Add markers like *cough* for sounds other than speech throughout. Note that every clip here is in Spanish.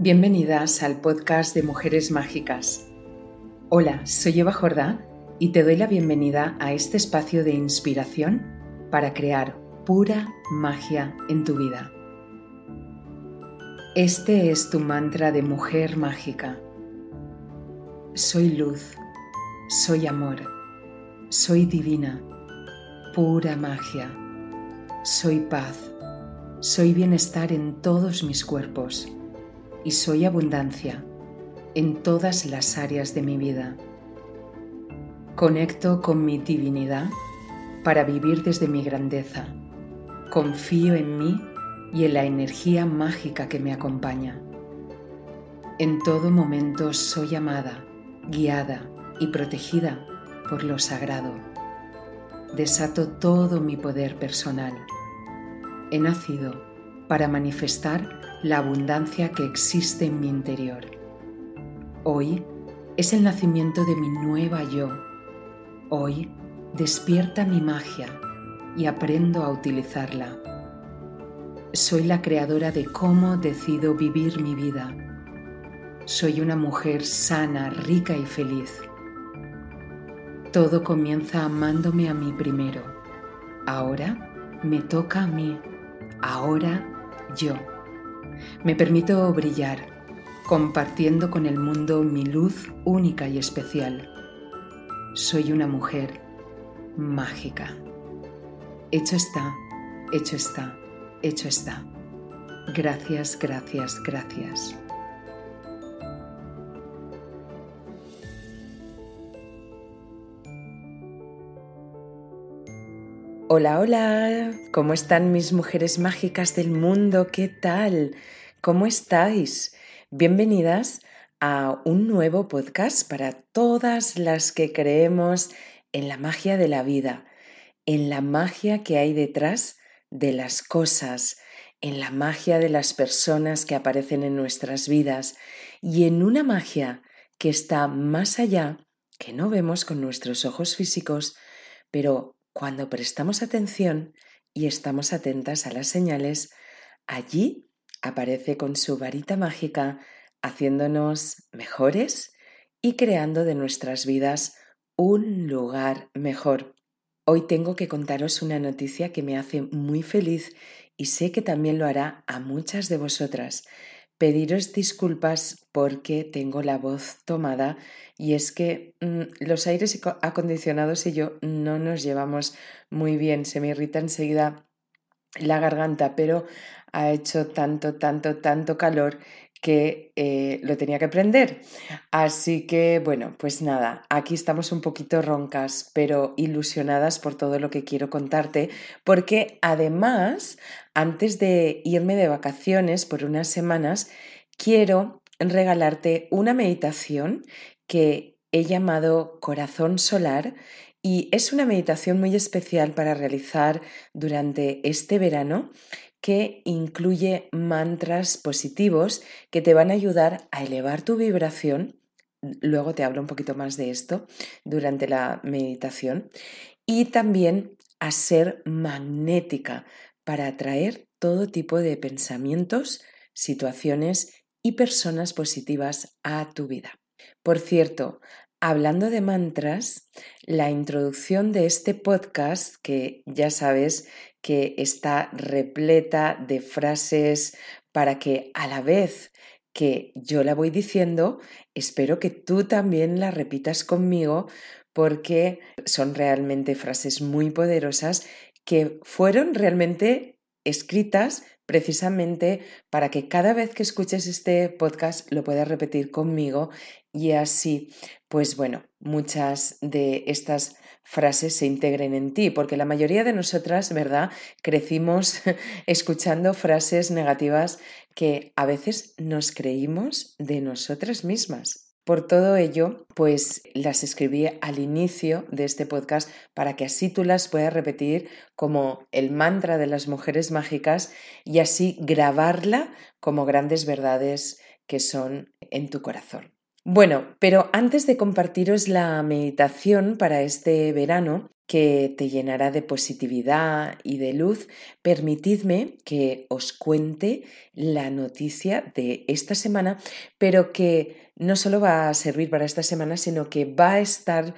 Bienvenidas al podcast de Mujeres Mágicas. Hola, soy Eva Jordá y te doy la bienvenida a este espacio de inspiración para crear pura magia en tu vida. Este es tu mantra de mujer mágica. Soy luz, soy amor, soy divina, pura magia, soy paz, soy bienestar en todos mis cuerpos y soy abundancia en todas las áreas de mi vida. Conecto con mi divinidad para vivir desde mi grandeza. Confío en mí y en la energía mágica que me acompaña. En todo momento soy amada, guiada y protegida por lo sagrado. Desato todo mi poder personal. He nacido para manifestar la abundancia que existe en mi interior. Hoy es el nacimiento de mi nueva yo. Hoy despierta mi magia y aprendo a utilizarla. Soy la creadora de cómo decido vivir mi vida. Soy una mujer sana, rica y feliz. Todo comienza amándome a mí primero. Ahora me toca a mí. Ahora yo. Me permito brillar, compartiendo con el mundo mi luz única y especial. Soy una mujer mágica. Hecho está, hecho está, hecho está. Gracias, gracias, gracias. Hola, hola, ¿cómo están mis mujeres mágicas del mundo? ¿Qué tal? ¿Cómo estáis? Bienvenidas a un nuevo podcast para todas las que creemos en la magia de la vida, en la magia que hay detrás de las cosas, en la magia de las personas que aparecen en nuestras vidas y en una magia que está más allá, que no vemos con nuestros ojos físicos, pero cuando prestamos atención y estamos atentas a las señales, allí aparece con su varita mágica haciéndonos mejores y creando de nuestras vidas un lugar mejor. Hoy tengo que contaros una noticia que me hace muy feliz y sé que también lo hará a muchas de vosotras pediros disculpas porque tengo la voz tomada y es que mm, los aires acondicionados y yo no nos llevamos muy bien, se me irrita enseguida la garganta, pero ha hecho tanto, tanto, tanto calor que eh, lo tenía que prender. Así que, bueno, pues nada, aquí estamos un poquito roncas, pero ilusionadas por todo lo que quiero contarte, porque además, antes de irme de vacaciones por unas semanas, quiero regalarte una meditación que he llamado Corazón Solar y es una meditación muy especial para realizar durante este verano que incluye mantras positivos que te van a ayudar a elevar tu vibración. Luego te hablo un poquito más de esto durante la meditación. Y también a ser magnética para atraer todo tipo de pensamientos, situaciones y personas positivas a tu vida. Por cierto, hablando de mantras, la introducción de este podcast, que ya sabes que está repleta de frases para que a la vez que yo la voy diciendo, espero que tú también la repitas conmigo porque son realmente frases muy poderosas que fueron realmente escritas precisamente para que cada vez que escuches este podcast lo puedas repetir conmigo. Y así, pues bueno, muchas de estas frases se integren en ti, porque la mayoría de nosotras, ¿verdad? Crecimos *laughs* escuchando frases negativas que a veces nos creímos de nosotras mismas. Por todo ello, pues las escribí al inicio de este podcast para que así tú las puedas repetir como el mantra de las mujeres mágicas y así grabarla como grandes verdades que son en tu corazón. Bueno, pero antes de compartiros la meditación para este verano, que te llenará de positividad y de luz, permitidme que os cuente la noticia de esta semana, pero que no solo va a servir para esta semana, sino que va a estar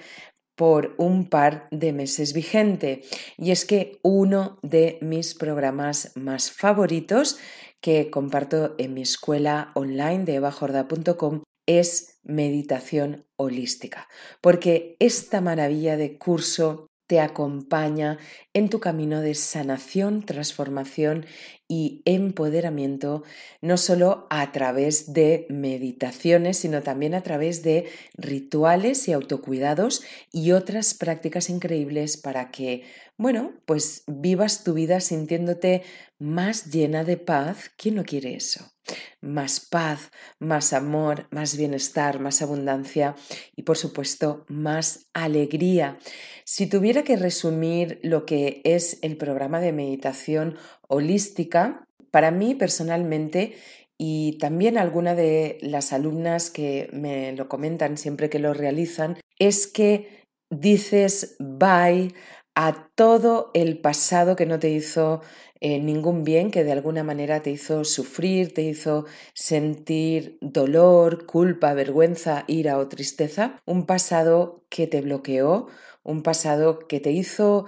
por un par de meses vigente. Y es que uno de mis programas más favoritos que comparto en mi escuela online de evajorda.com es meditación holística, porque esta maravilla de curso te acompaña en tu camino de sanación, transformación y empoderamiento, no solo a través de meditaciones, sino también a través de rituales y autocuidados y otras prácticas increíbles para que, bueno, pues vivas tu vida sintiéndote más llena de paz. ¿Quién no quiere eso? más paz, más amor, más bienestar, más abundancia y por supuesto más alegría. Si tuviera que resumir lo que es el programa de meditación holística, para mí personalmente y también alguna de las alumnas que me lo comentan siempre que lo realizan, es que dices bye a todo el pasado que no te hizo eh, ningún bien que de alguna manera te hizo sufrir, te hizo sentir dolor, culpa, vergüenza, ira o tristeza, un pasado que te bloqueó, un pasado que te hizo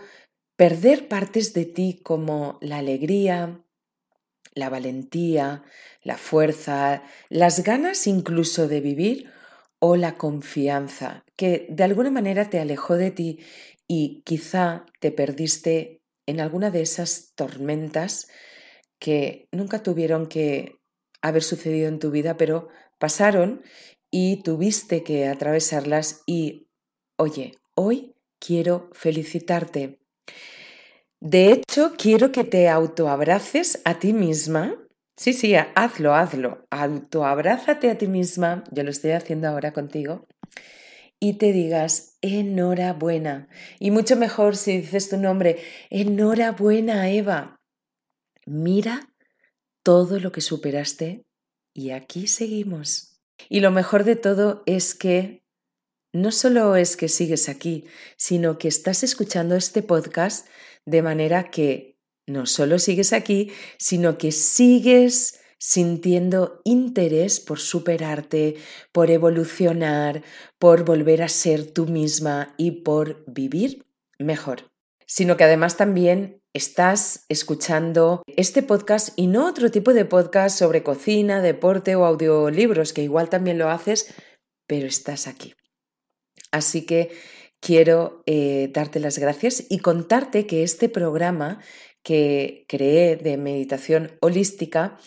perder partes de ti como la alegría, la valentía, la fuerza, las ganas incluso de vivir o la confianza, que de alguna manera te alejó de ti y quizá te perdiste en alguna de esas tormentas que nunca tuvieron que haber sucedido en tu vida, pero pasaron y tuviste que atravesarlas y, oye, hoy quiero felicitarte. De hecho, quiero que te autoabraces a ti misma. Sí, sí, hazlo, hazlo. Autoabrázate a ti misma. Yo lo estoy haciendo ahora contigo y te digas enhorabuena. Y mucho mejor si dices tu nombre, enhorabuena Eva. Mira todo lo que superaste y aquí seguimos. Y lo mejor de todo es que no solo es que sigues aquí, sino que estás escuchando este podcast de manera que no solo sigues aquí, sino que sigues sintiendo interés por superarte, por evolucionar, por volver a ser tú misma y por vivir mejor. Sino que además también estás escuchando este podcast y no otro tipo de podcast sobre cocina, deporte o audiolibros, que igual también lo haces, pero estás aquí. Así que quiero eh, darte las gracias y contarte que este programa que creé de meditación holística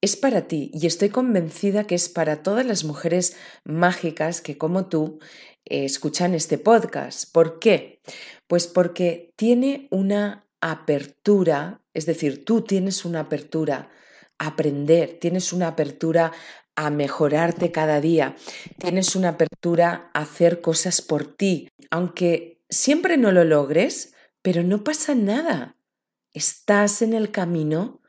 es para ti y estoy convencida que es para todas las mujeres mágicas que como tú escuchan este podcast. ¿Por qué? Pues porque tiene una apertura, es decir, tú tienes una apertura a aprender, tienes una apertura a mejorarte cada día, tienes una apertura a hacer cosas por ti, aunque siempre no lo logres, pero no pasa nada. Estás en el camino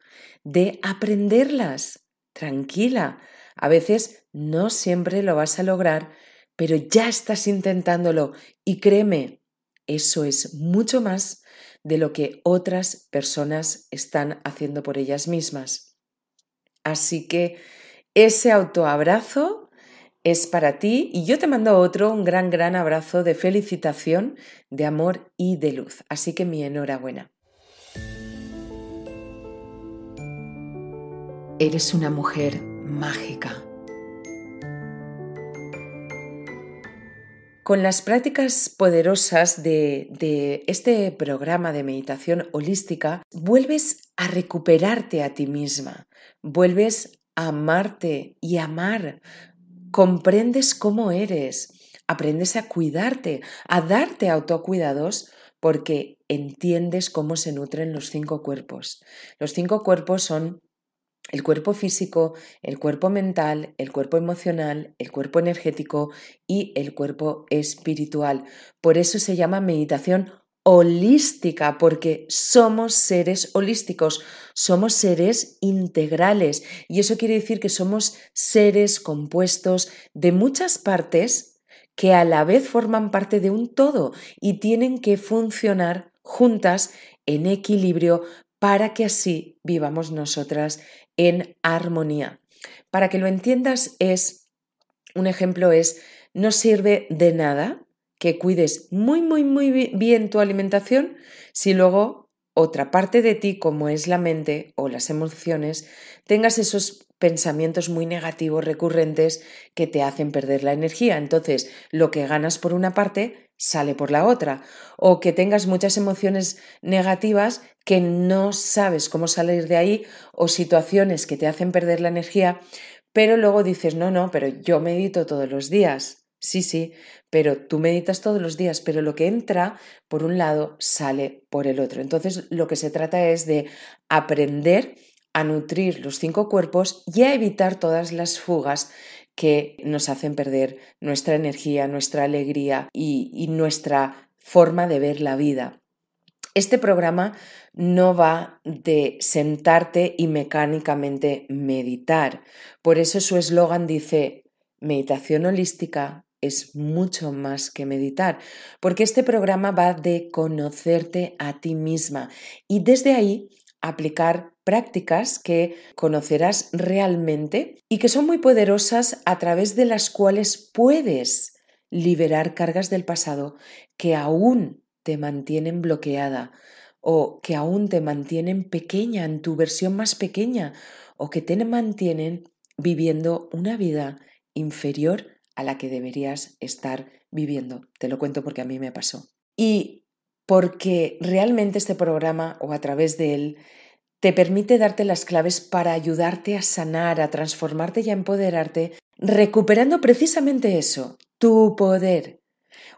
de aprenderlas. Tranquila, a veces no siempre lo vas a lograr, pero ya estás intentándolo y créeme, eso es mucho más de lo que otras personas están haciendo por ellas mismas. Así que ese autoabrazo es para ti y yo te mando otro, un gran, gran abrazo de felicitación, de amor y de luz. Así que mi enhorabuena. Eres una mujer mágica. Con las prácticas poderosas de, este programa de meditación holística, vuelves a recuperarte a ti misma, vuelves amarte y amar, comprendes cómo eres, aprendes a cuidarte, a darte autocuidados porque entiendes cómo se nutren los cinco cuerpos. Los cinco cuerpos son el cuerpo físico, el cuerpo mental, el cuerpo emocional, el cuerpo energético y el cuerpo espiritual. Por eso se llama meditación holística, porque somos seres holísticos, somos seres integrales y eso quiere decir que somos seres compuestos de muchas partes que a la vez forman parte de un todo y tienen que funcionar juntas en equilibrio para que así vivamos nosotras en armonía. Para que lo entiendas es, un ejemplo es, no sirve de nada que cuides muy, muy, muy bien tu alimentación si luego otra parte de ti, como es la mente o las emociones, tengas esos pensamientos muy negativos recurrentes que te hacen perder la energía. Entonces, lo que ganas por una parte sale por la otra. O que tengas muchas emociones negativas que no sabes cómo salir de ahí o situaciones que te hacen perder la energía, pero luego dices, no, no, pero yo medito todos los días. Sí, sí, pero tú meditas todos los días, pero lo que entra por un lado sale por el otro. Entonces, lo que se trata es de aprender a nutrir los cinco cuerpos y a evitar todas las fugas que nos hacen perder nuestra energía, nuestra alegría y, nuestra forma de ver la vida. Este programa no va de sentarte y mecánicamente meditar. Por eso su eslogan dice meditación holística es mucho más que meditar, porque este programa va de conocerte a ti misma y desde ahí aplicar prácticas que conocerás realmente y que son muy poderosas a través de las cuales puedes liberar cargas del pasado que aún te mantienen bloqueada o que aún te mantienen pequeña en tu versión más pequeña o que te mantienen viviendo una vida inferior a la que deberías estar viviendo. Te lo cuento porque a mí me pasó. Y porque realmente este programa o a través de él te permite darte las claves para ayudarte a sanar, a transformarte y a empoderarte, recuperando precisamente eso, tu poder.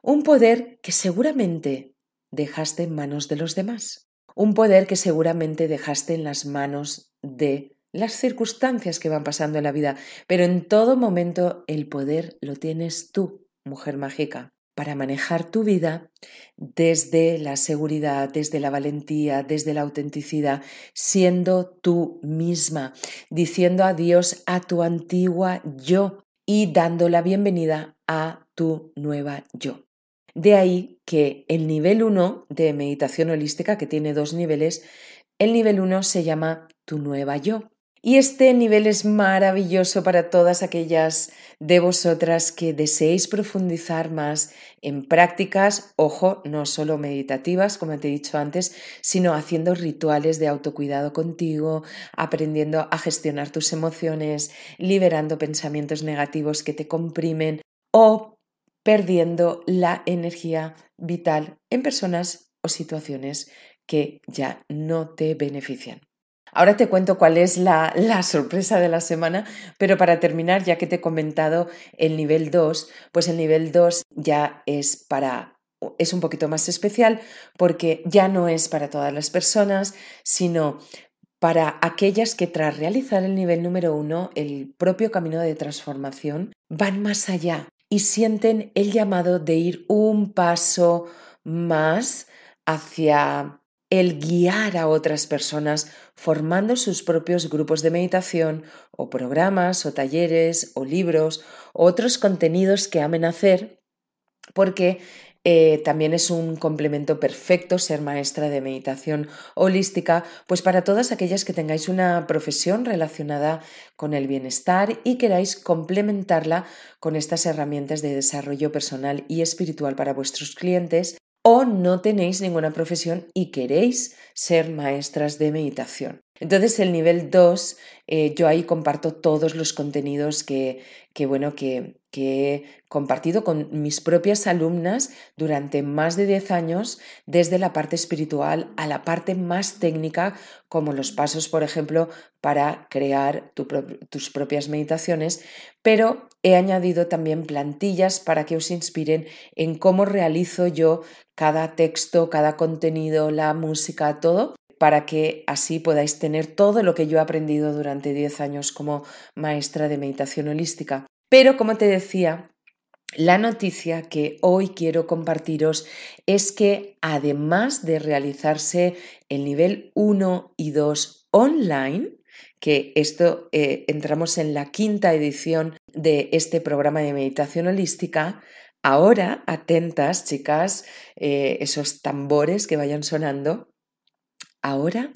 Un poder que seguramente dejaste en manos de los demás. Un poder que seguramente dejaste en las manos de las circunstancias que van pasando en la vida, pero en todo momento el poder lo tienes tú, mujer mágica, para manejar tu vida desde la seguridad, desde la valentía, desde la autenticidad, siendo tú misma, diciendo adiós a tu antigua yo y dando la bienvenida a tu nueva yo. De ahí que el nivel 1 de meditación holística, que tiene dos niveles, el nivel 1 se llama tu nueva yo. Y este nivel es maravilloso para todas aquellas de vosotras que deseéis profundizar más en prácticas, ojo, no solo meditativas, como te he dicho antes, sino haciendo rituales de autocuidado contigo, aprendiendo a gestionar tus emociones, liberando pensamientos negativos que te comprimen o perdiendo la energía vital en personas o situaciones que ya no te benefician. Ahora te cuento cuál es la, sorpresa de la semana, pero para terminar, ya que te he comentado el nivel 2, pues el nivel 2 ya es para es un poquito más especial porque ya no es para todas las personas, sino para aquellas que tras realizar el nivel número 1, el propio camino de transformación, van más allá y sienten el llamado de ir un paso más hacia el guiar a otras personas formando sus propios grupos de meditación o programas o talleres o libros o otros contenidos que amen hacer porque eh, también es un complemento perfecto ser maestra de meditación holística, pues para todas aquellas que tengáis una profesión relacionada con el bienestar y queráis complementarla con estas herramientas de desarrollo personal y espiritual para vuestros clientes o no tenéis ninguna profesión y queréis ser maestras de meditación. Entonces el nivel 2, eh, yo ahí comparto todos los contenidos que, que bueno, que, que he compartido con mis propias alumnas durante más de 10 años, desde la parte espiritual a la parte más técnica, como los pasos, por ejemplo, para crear tus propias meditaciones, pero he añadido también plantillas para que os inspiren en cómo realizo yo cada texto, cada contenido, la música, todo para que así podáis tener todo lo que yo he aprendido durante 10 años como maestra de meditación holística. Pero como te decía, la noticia que hoy quiero compartiros es que además de realizarse el nivel 1 y 2 online, que esto eh, entramos en la quinta edición de este programa de meditación holística, Ahora, atentas, chicas, eh, esos tambores que vayan sonando. Ahora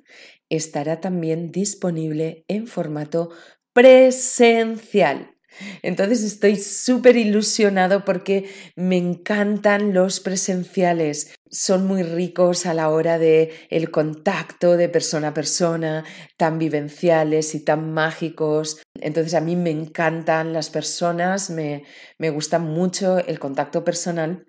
estará también disponible en formato presencial. Entonces estoy súper ilusionado porque me encantan los presenciales. Son muy ricos a la hora de el contacto de persona a persona, tan vivenciales y tan mágicos. Entonces a mí me encantan las personas, me, me gusta mucho el contacto personal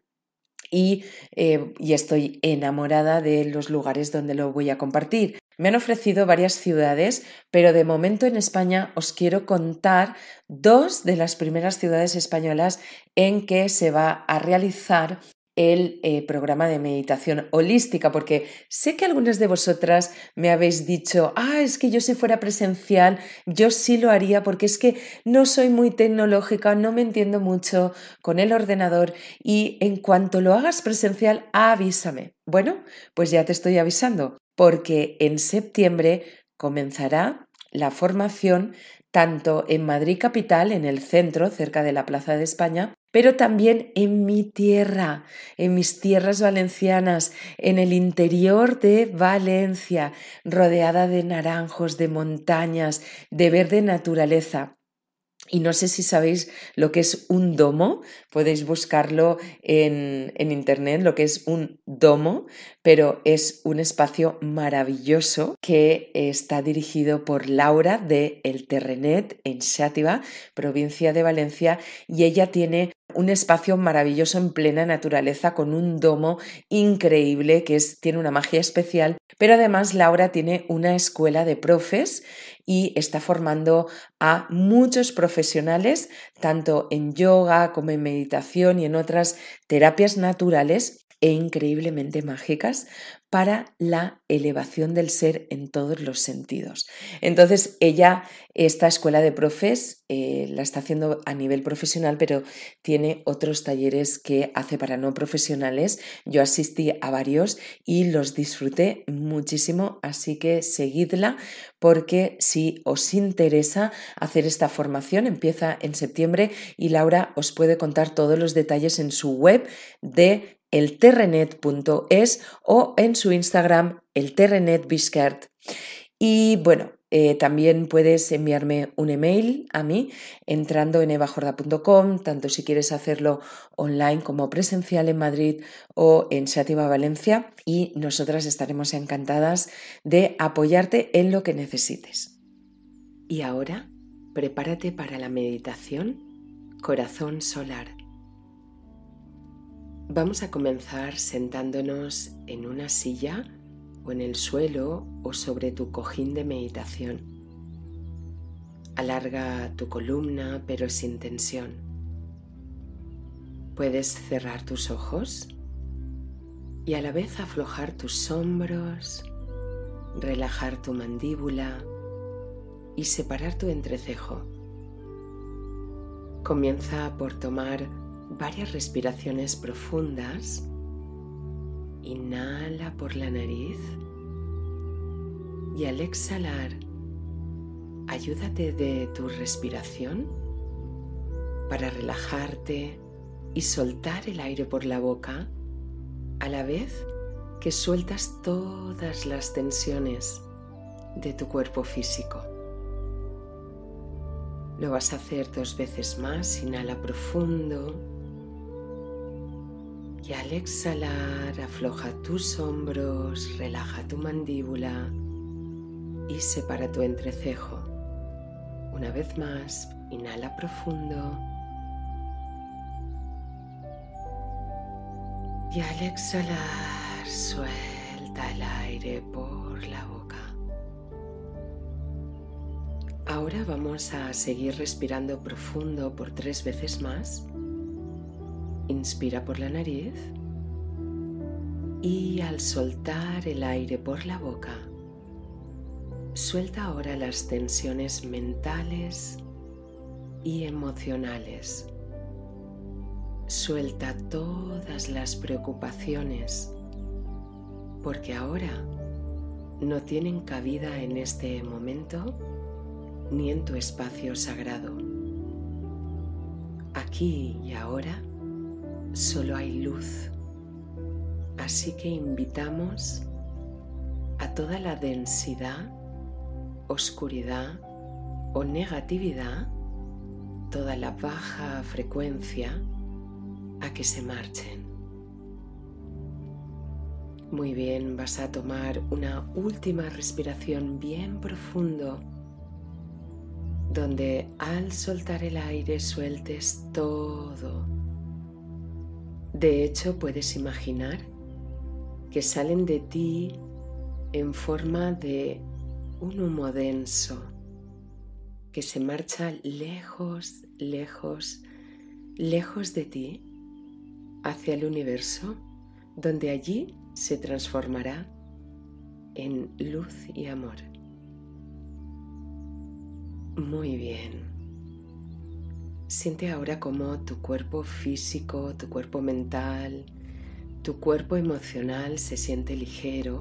y, eh, y, estoy enamorada de los lugares donde lo voy a compartir. Me han ofrecido varias ciudades, pero de momento en España os quiero contar dos de las primeras ciudades españolas en que se va a realizar el eh, programa de meditación holística, porque sé que algunas de vosotras me habéis dicho, ah, es que yo si fuera presencial, yo sí lo haría porque es que no soy muy tecnológica, no me entiendo mucho con el ordenador y en cuanto lo hagas presencial, avísame. Bueno, pues ya te estoy avisando, porque en septiembre comenzará la formación tanto en Madrid Capital, en el centro, cerca de la Plaza de España, pero también en mi tierra, en mis tierras valencianas, en el interior de Valencia, rodeada de naranjos, de montañas, de verde naturaleza. Y no sé si sabéis lo que es un domo, podéis buscarlo en, en, internet, lo que es un domo, pero es un espacio maravilloso que está dirigido por Laura de El Terrenet en Xátiva, provincia de Valencia, y ella tiene un espacio maravilloso en plena naturaleza con un domo increíble que tiene una magia especial, pero además Laura tiene una escuela de profes y está formando a muchos profesionales, tanto en yoga como en meditación y en otras terapias naturales e increíblemente mágicas para la elevación del ser en todos los sentidos. Entonces, ella, esta escuela de profes, eh, la está haciendo a nivel profesional, pero tiene otros talleres que hace para no profesionales. Yo asistí a varios y los disfruté muchísimo, así que seguidla porque si os interesa hacer esta formación, empieza en septiembre y Laura os puede contar todos los detalles en su web de elterrenet.es o en su Instagram elterrenetbiscart. Y bueno, eh, también puedes enviarme un email a mí entrando en evajorda.com, tanto si quieres hacerlo online como presencial en Madrid o en Sativa Valencia, y nosotras estaremos encantadas de apoyarte en lo que necesites. Y ahora, prepárate para la meditación Corazón Solar Vamos a comenzar sentándonos en una silla o en el suelo o sobre tu cojín de meditación. Alarga tu columna pero sin tensión. Puedes cerrar tus ojos y a la vez aflojar tus hombros, relajar tu mandíbula y separar tu entrecejo. Comienza por tomar varias respiraciones profundas. Inhala por la nariz y al exhalar, ayúdate de tu respiración para relajarte y soltar el aire por la boca a la vez que sueltas todas las tensiones de tu cuerpo físico. Lo vas a hacer dos veces más. Inhala profundo. Y al exhalar, afloja tus hombros, relaja tu mandíbula y separa tu entrecejo. Una vez más, inhala profundo. Y al exhalar, suelta el aire por la boca. Ahora vamos a seguir respirando profundo por tres veces más. Inspira por la nariz y al soltar el aire por la boca, suelta ahora las tensiones mentales y emocionales. Suelta todas las preocupaciones porque ahora no tienen cabida en este momento ni en tu espacio sagrado. Aquí y ahora solo hay luz. Así que invitamos a toda la densidad, oscuridad o negatividad, toda la baja frecuencia, a que se marchen. Muy bien, vas a tomar una última respiración bien profundo, donde al soltar el aire sueltes todo. De hecho, puedes imaginar que salen de ti en forma de un humo denso que se marcha lejos, lejos, lejos de ti hacia el universo, donde allí se transformará en luz y amor. Muy bien. Siente ahora cómo tu cuerpo físico, tu cuerpo mental, tu cuerpo emocional se siente ligero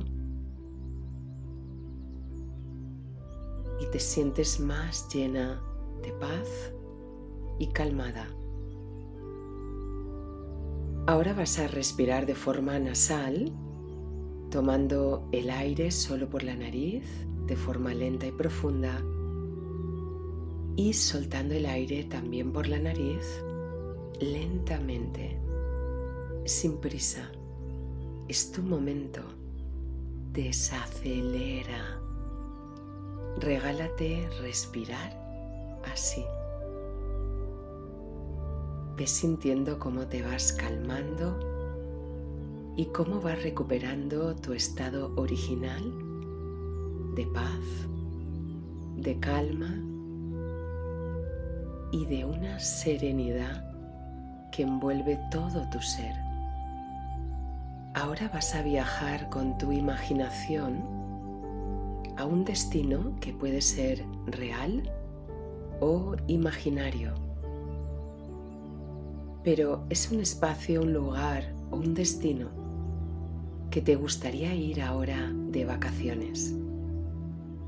y te sientes más llena de paz y calmada. Ahora vas a respirar de forma nasal, tomando el aire solo por la nariz, de forma lenta y profunda, y soltando el aire también por la nariz, lentamente, sin prisa. Es tu momento. Desacelera. Regálate respirar así. Ves sintiendo cómo te vas calmando y cómo vas recuperando tu estado original de paz, de calma y de una serenidad que envuelve todo tu ser. Ahora vas a viajar con tu imaginación a un destino que puede ser real o imaginario pero es un espacio, un lugar o un destino que te gustaría ir ahora de vacaciones.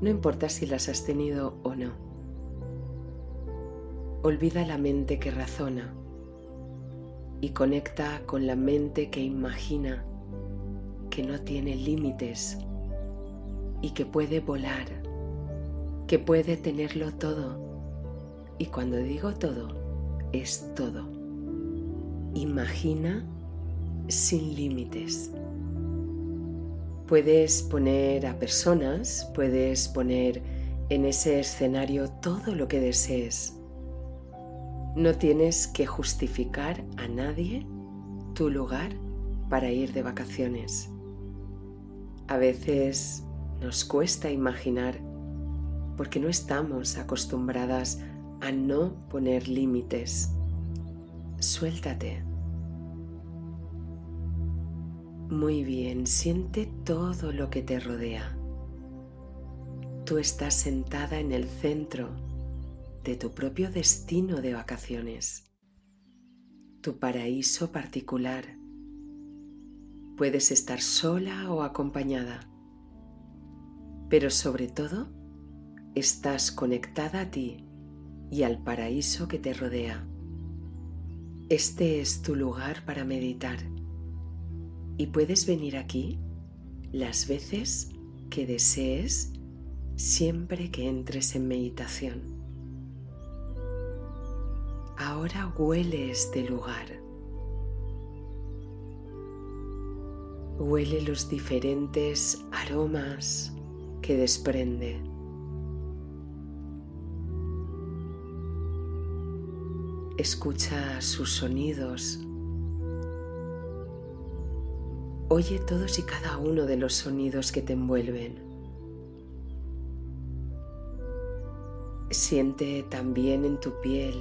No importa si las has tenido o no. Olvida la mente que razona y conecta con la mente que imagina, que no tiene límites y que puede volar, que puede tenerlo todo. Y cuando digo todo, es todo. Imagina sin límites. Puedes poner a personas, puedes poner en ese escenario todo lo que desees. No tienes que justificar a nadie tu lugar para ir de vacaciones. A veces nos cuesta imaginar porque no estamos acostumbradas a no poner límites. Suéltate. Muy bien, siente todo lo que te rodea. Tú estás sentada en el centro de tu propio destino de vacaciones, tu paraíso particular. Puedes estar sola o acompañada, pero sobre todo estás conectada a ti y al paraíso que te rodea. Este es tu lugar para meditar y puedes venir aquí las veces que desees siempre que entres en meditación. Ahora huele este lugar. Huele los diferentes aromas que desprende. Escucha sus sonidos Oye todos y cada uno de los sonidos que te envuelven. Siente también en tu piel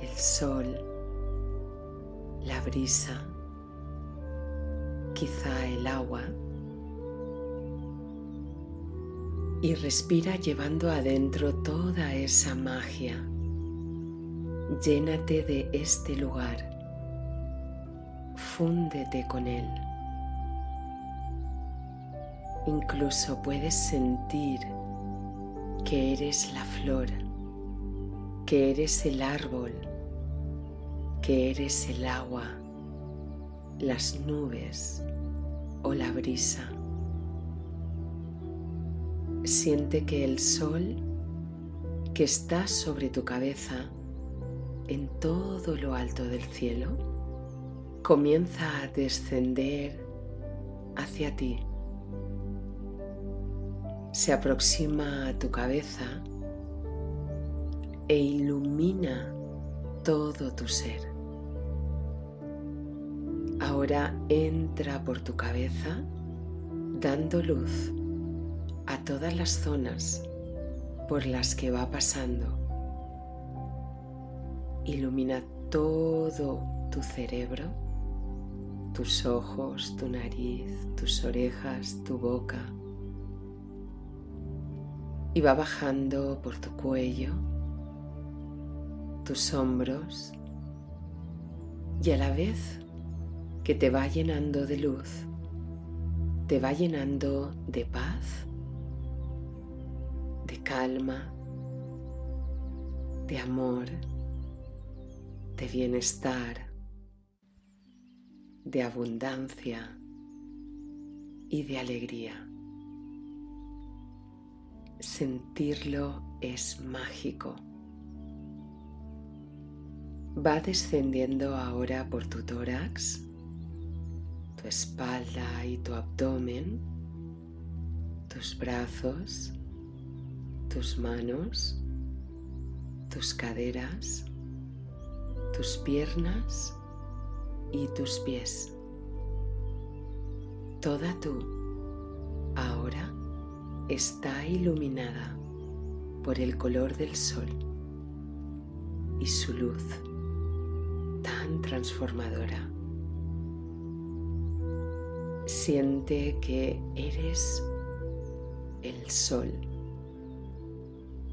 el sol, la brisa, quizá el agua. Y respira llevando adentro toda esa magia. Llénate de este lugar fúndete con él. Incluso puedes sentir que eres la flor, que eres el árbol, que eres el agua, las nubes o la brisa. Siente que el sol que está sobre tu cabeza en todo lo alto del cielo comienza a descender hacia ti. Se aproxima a tu cabeza e ilumina todo tu ser. Ahora entra por tu cabeza dando luz a todas las zonas por las que va pasando. Ilumina todo tu cerebro, tus ojos, tu nariz, tus orejas, tu boca. Y va bajando por tu cuello, tus hombros y a la vez que te va llenando de luz, te va llenando de paz, de calma, de amor, de bienestar, de abundancia y de alegría. Sentirlo es mágico va descendiendo ahora por tu tórax, tu espalda y tu abdomen, tus brazos, tus manos, tus caderas, tus piernas y tus pies. Toda tú ahora está iluminada por el color del sol y su luz transformadora. Siente que eres el sol.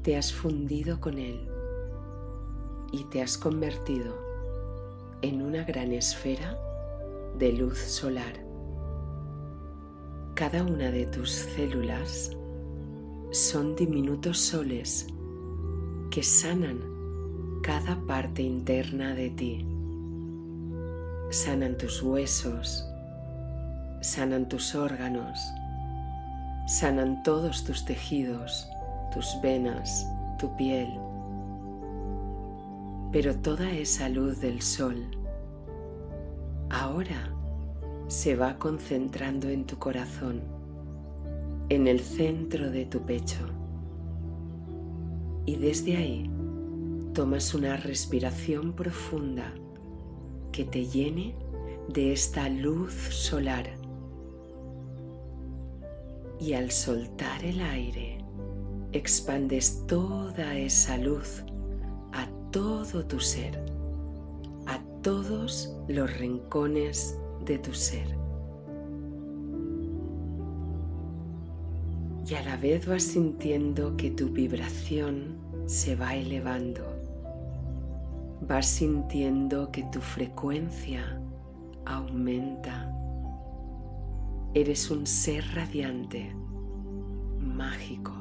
Te has fundido con él y te has convertido en una gran esfera de luz solar. Cada una de tus células son diminutos soles que sanan cada parte interna de ti sanan tus huesos, sanan tus órganos, sanan todos tus tejidos, tus venas, tu piel. Pero toda esa luz del sol ahora se va concentrando en tu corazón, en el centro de tu pecho. Y desde ahí tomas una respiración profunda que te llene de esta luz solar. Y al soltar el aire, expandes toda esa luz a todo tu ser, a todos los rincones de tu ser. Y a la vez vas sintiendo que tu vibración se va elevando vas sintiendo que tu frecuencia aumenta. Eres un ser radiante, mágico,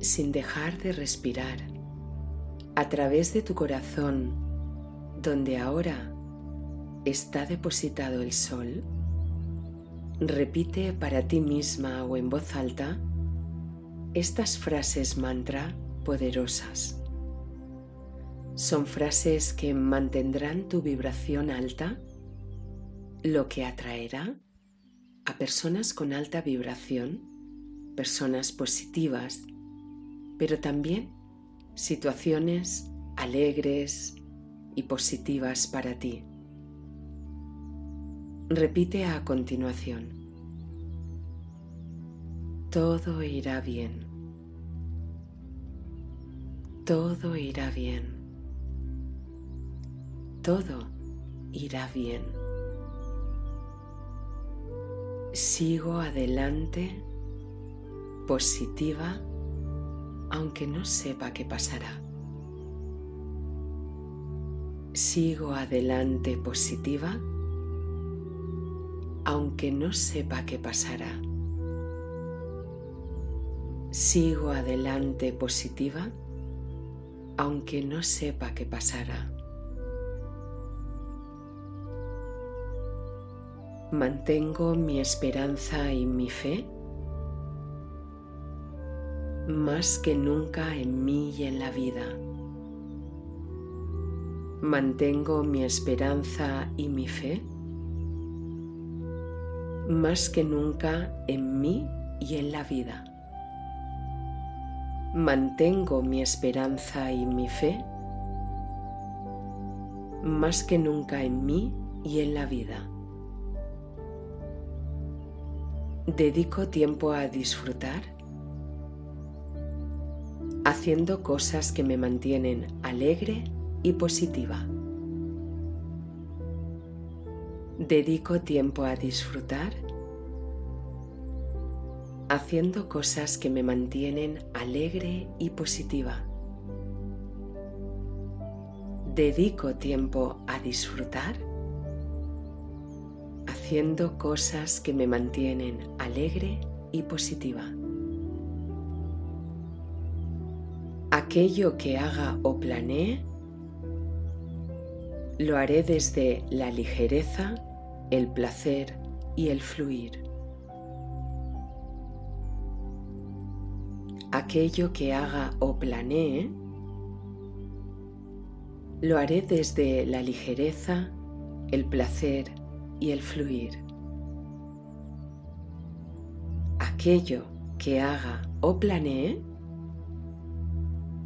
sin dejar de respirar a través de tu corazón, donde ahora está depositado el sol. Repite para ti misma o en voz alta estas frases mantra poderosas. Son frases que mantendrán tu vibración alta, lo que atraerá a personas con alta vibración, personas positivas, pero también situaciones alegres y positivas para ti. Repite a continuación. Todo irá bien. Todo irá bien todo irá bien. Sigo adelante, positiva, aunque no sepa qué pasará. Sigo adelante positiva, aunque no sepa qué pasará. Sigo adelante positiva, aunque no sepa qué pasará. Mantengo mi esperanza y mi fe más que nunca en mí y en la vida. Mantengo mi esperanza y mi fe más que nunca en mí y en la vida. Mantengo mi esperanza y mi fe más que nunca en mí y en la vida. Dedico tiempo a disfrutar haciendo cosas que me mantienen alegre y positiva. Dedico tiempo a disfrutar haciendo cosas que me mantienen alegre y positiva. Dedico tiempo a disfrutar haciendo cosas que me mantienen alegre y positiva. Aquello que haga o planee, lo haré desde la ligereza, el placer y el fluir. Aquello que haga o planee, lo haré desde la ligereza, el placer y el fluir. Aquello que haga o planee,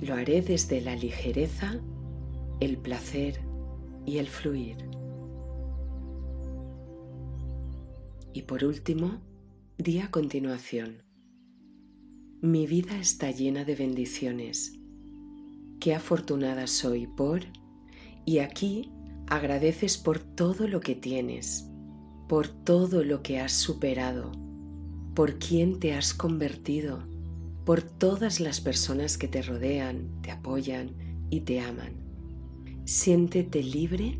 lo haré desde la ligereza, el placer y el fluir. Y por último, di a continuación, mi vida está llena de bendiciones. Qué afortunada soy por... Y aquí agradeces por todo lo que tienes, por todo lo que has superado, por quién te has convertido por todas las personas que te rodean, te apoyan y te aman. Siéntete libre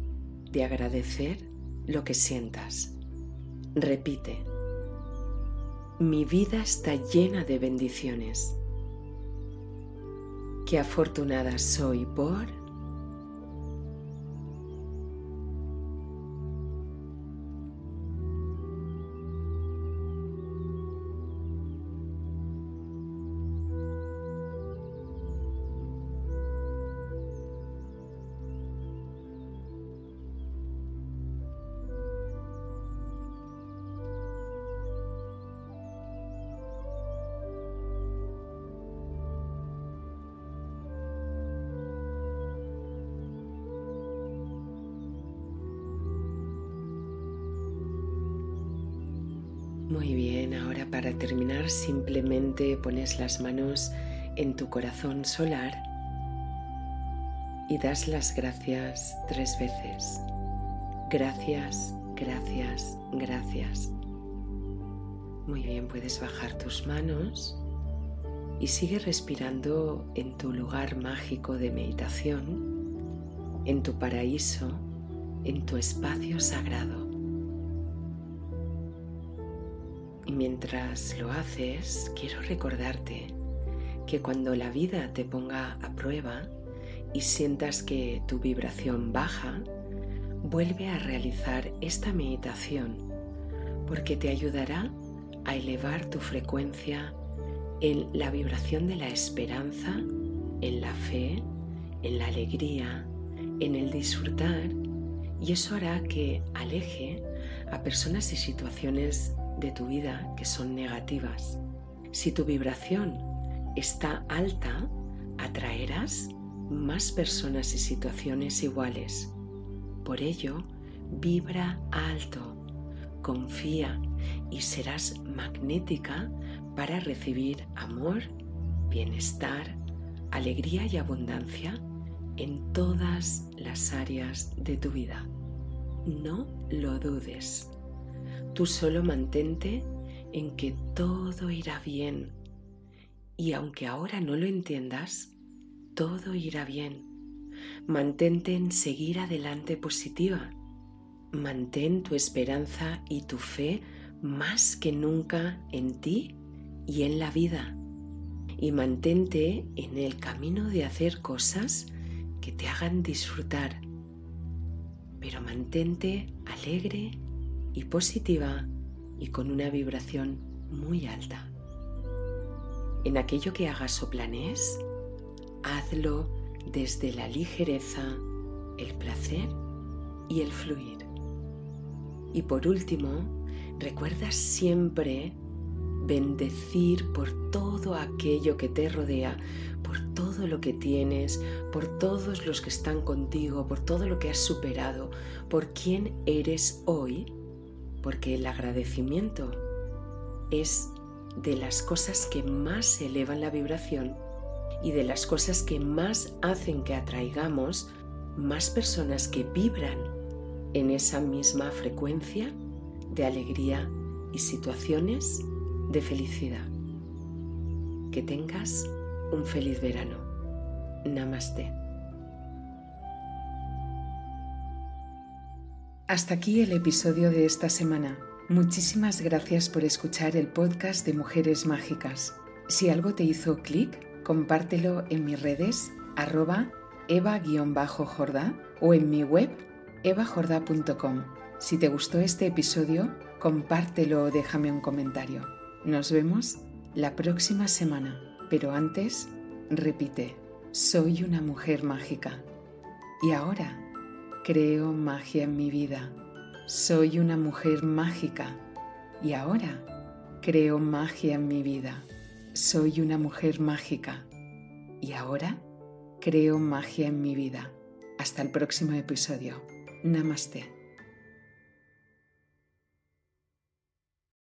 de agradecer lo que sientas. Repite, mi vida está llena de bendiciones. Qué afortunada soy por pones las manos en tu corazón solar y das las gracias tres veces. Gracias, gracias, gracias. Muy bien, puedes bajar tus manos y sigue respirando en tu lugar mágico de meditación, en tu paraíso, en tu espacio sagrado. Y mientras lo haces, quiero recordarte que cuando la vida te ponga a prueba y sientas que tu vibración baja, vuelve a realizar esta meditación porque te ayudará a elevar tu frecuencia en la vibración de la esperanza, en la fe, en la alegría, en el disfrutar y eso hará que aleje a personas y situaciones de tu vida que son negativas. Si tu vibración está alta, atraerás más personas y situaciones iguales. Por ello, vibra alto, confía y serás magnética para recibir amor, bienestar, alegría y abundancia en todas las áreas de tu vida. No lo dudes. Tú solo mantente en que todo irá bien y aunque ahora no lo entiendas, todo irá bien. Mantente en seguir adelante positiva. Mantén tu esperanza y tu fe más que nunca en ti y en la vida. Y mantente en el camino de hacer cosas que te hagan disfrutar. Pero mantente alegre y positiva y con una vibración muy alta. En aquello que hagas o planees, hazlo desde la ligereza, el placer y el fluir. Y por último, recuerda siempre bendecir por todo aquello que te rodea, por todo lo que tienes, por todos los que están contigo, por todo lo que has superado, por quién eres hoy, porque el agradecimiento es de las cosas que más elevan la vibración y de las cosas que más hacen que atraigamos más personas que vibran en esa misma frecuencia de alegría y situaciones de felicidad. Que tengas un feliz verano. Namaste. Hasta aquí el episodio de esta semana. Muchísimas gracias por escuchar el podcast de Mujeres Mágicas. Si algo te hizo clic, compártelo en mis redes arroba eva-jordá o en mi web evajorda.com. Si te gustó este episodio, compártelo o déjame un comentario. Nos vemos la próxima semana, pero antes, repite, soy una mujer mágica. Y ahora, creo magia en mi vida. Soy una mujer mágica. Y ahora, creo magia en mi vida. Soy una mujer mágica. Y ahora, creo magia en mi vida. Hasta el próximo episodio. Namaste.